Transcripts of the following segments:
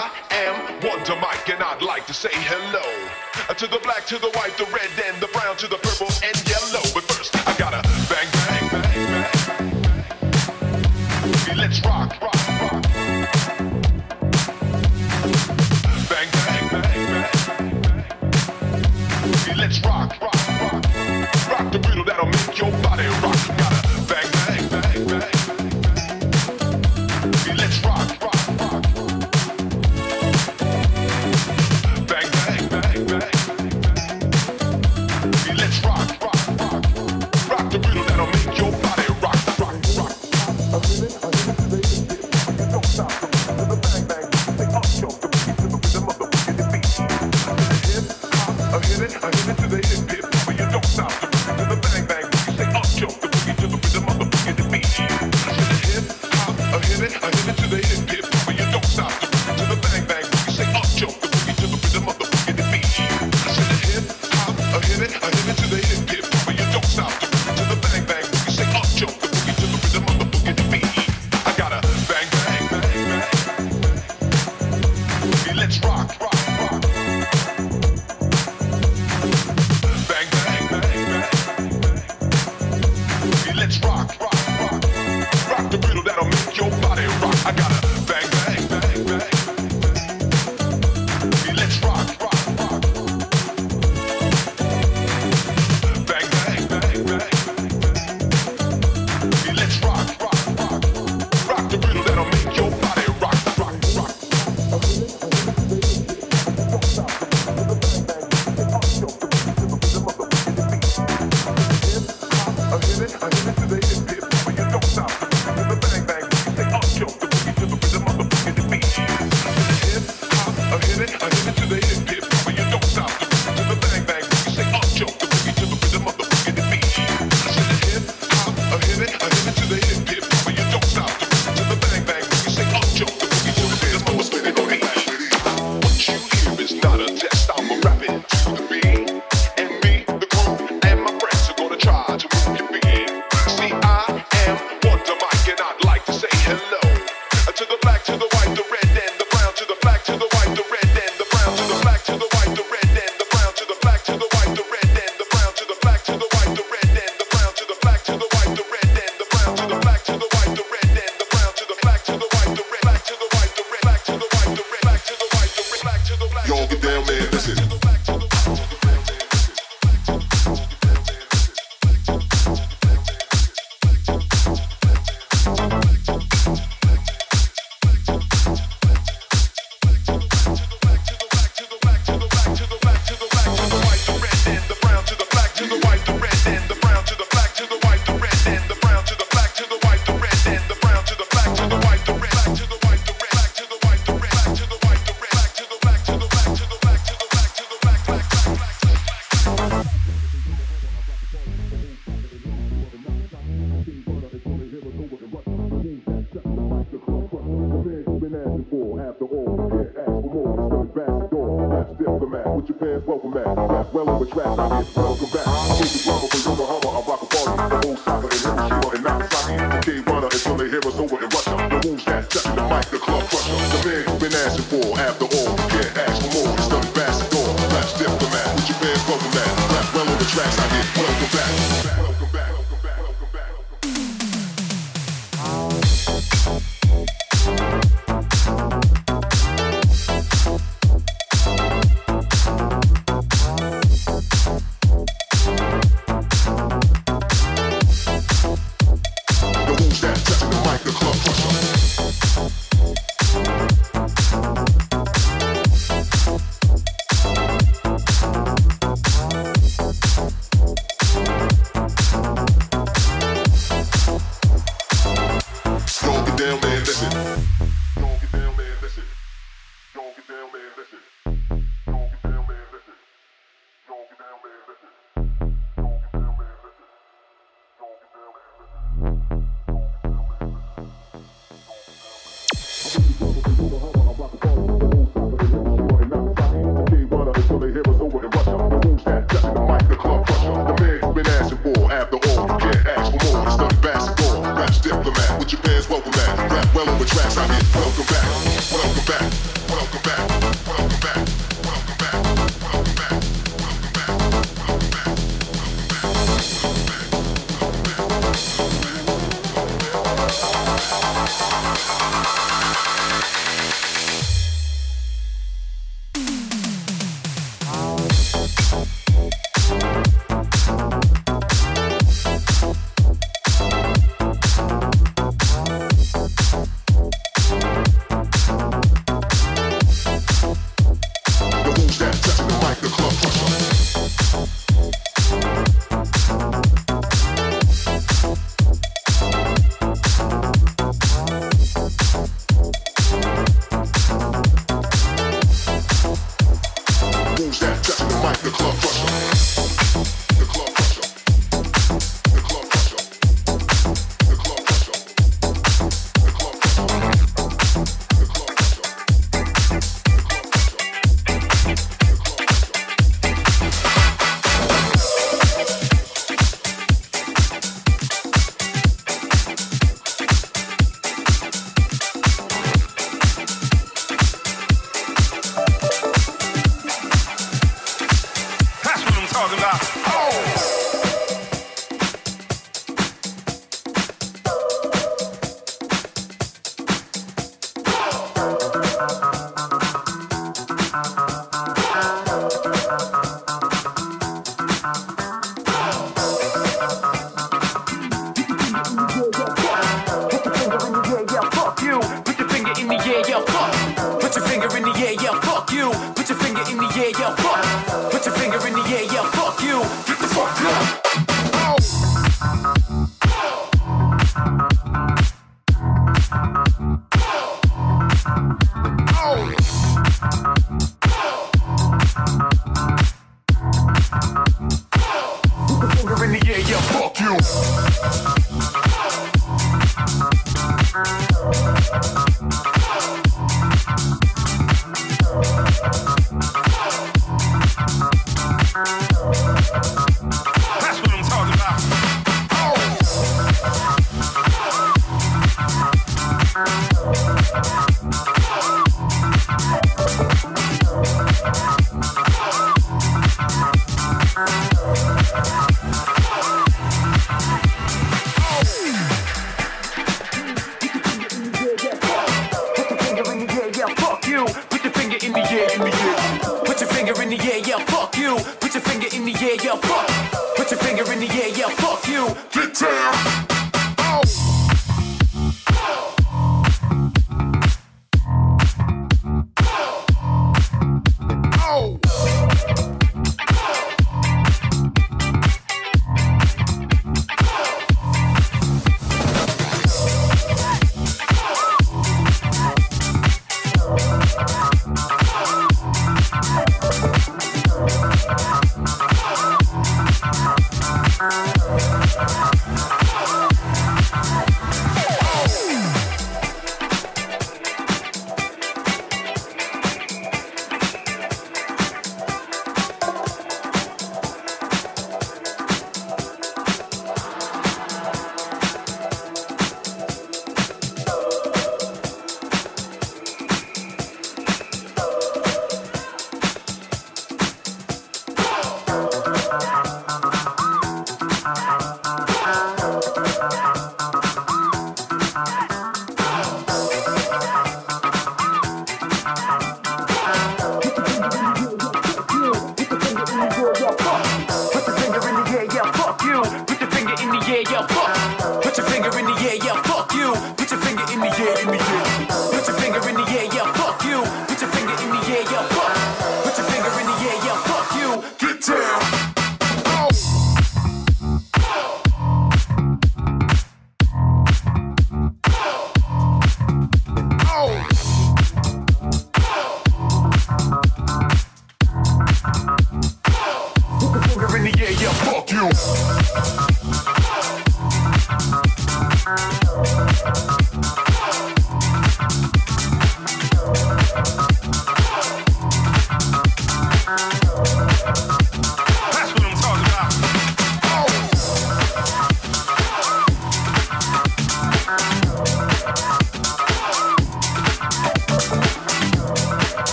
I am Wonder Mike, and I'd like to say hello to the black, to the white, the red, and the brown, to the purple, and yellow. welcome back. That's well over track. I get welcome back. The drama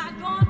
not going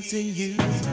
to you?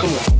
cool.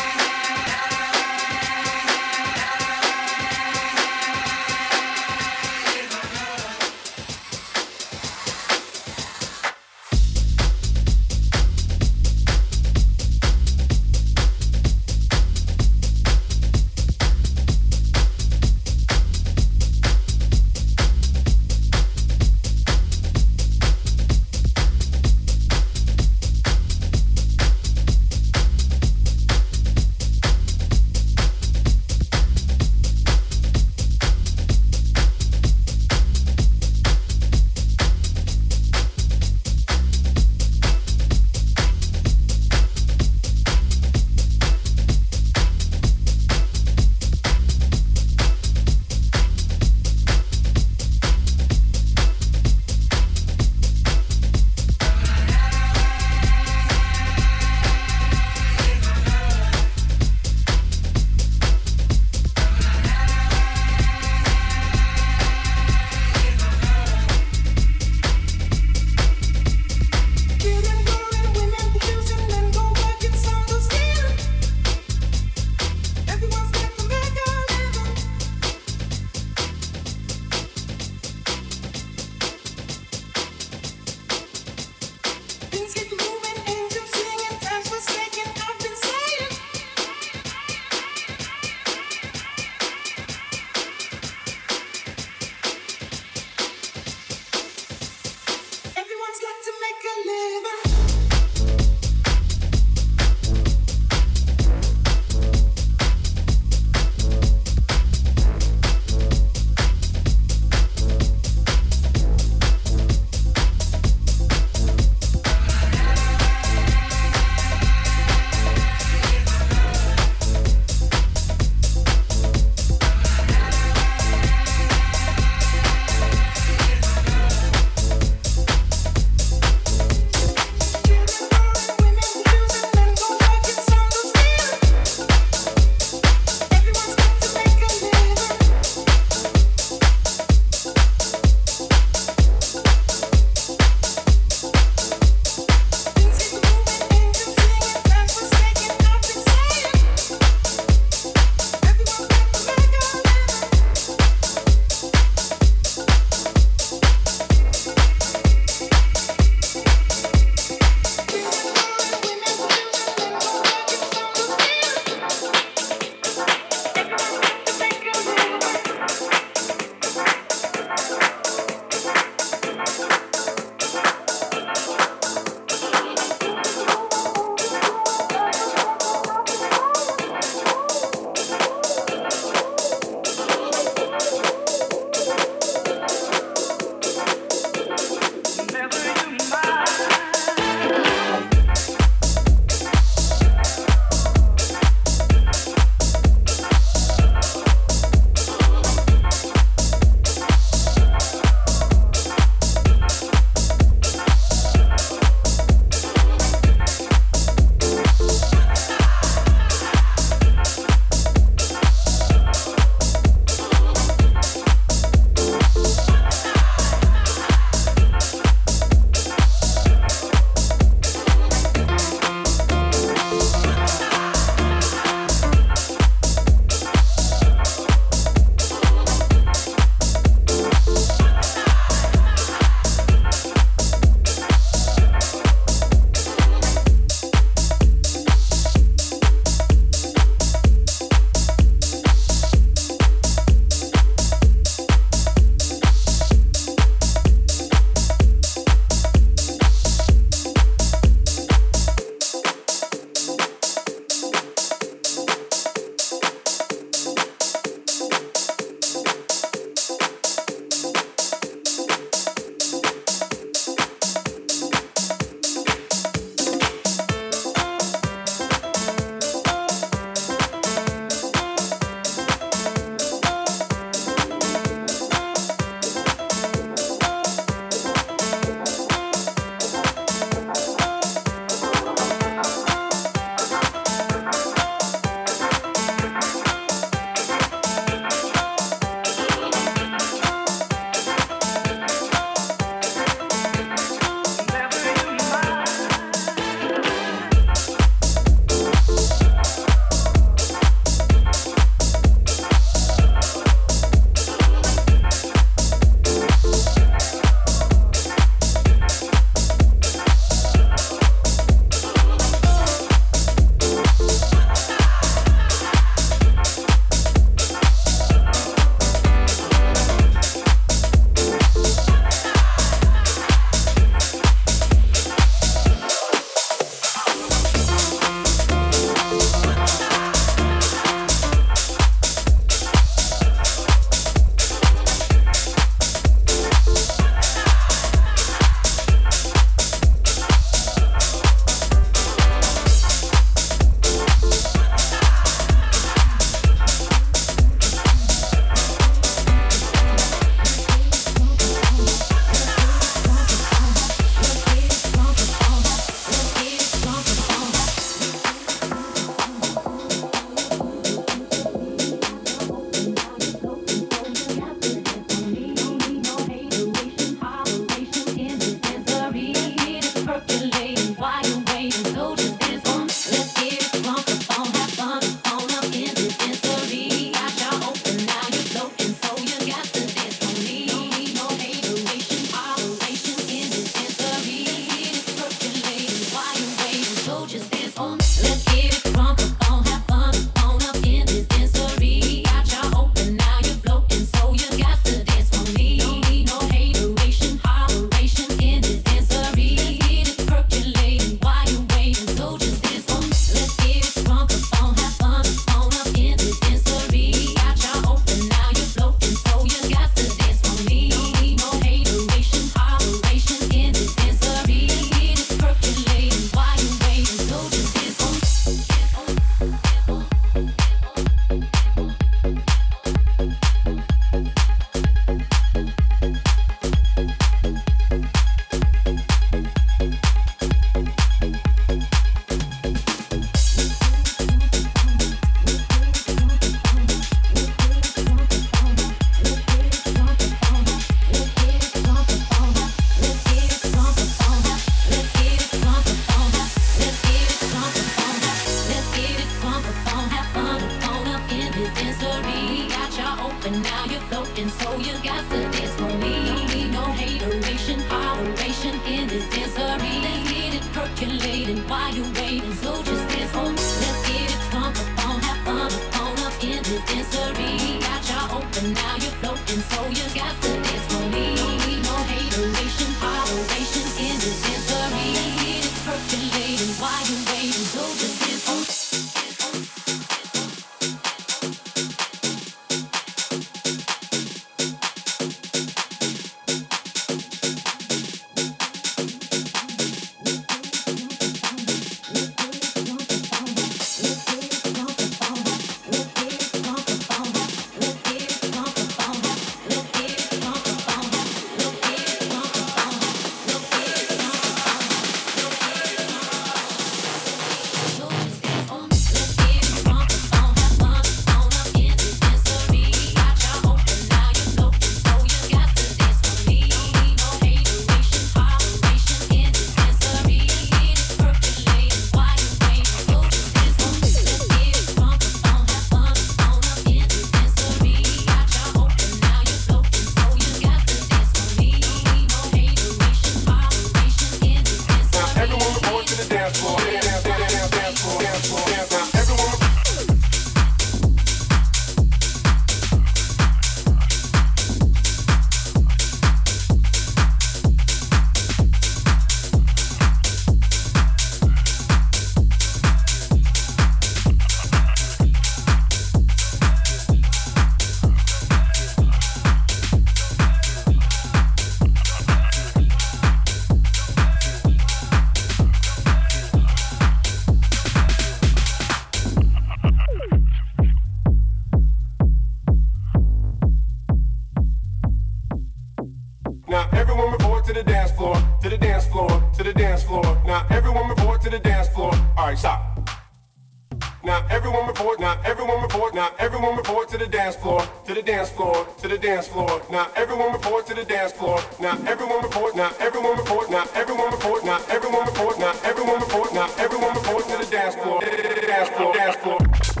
Floor.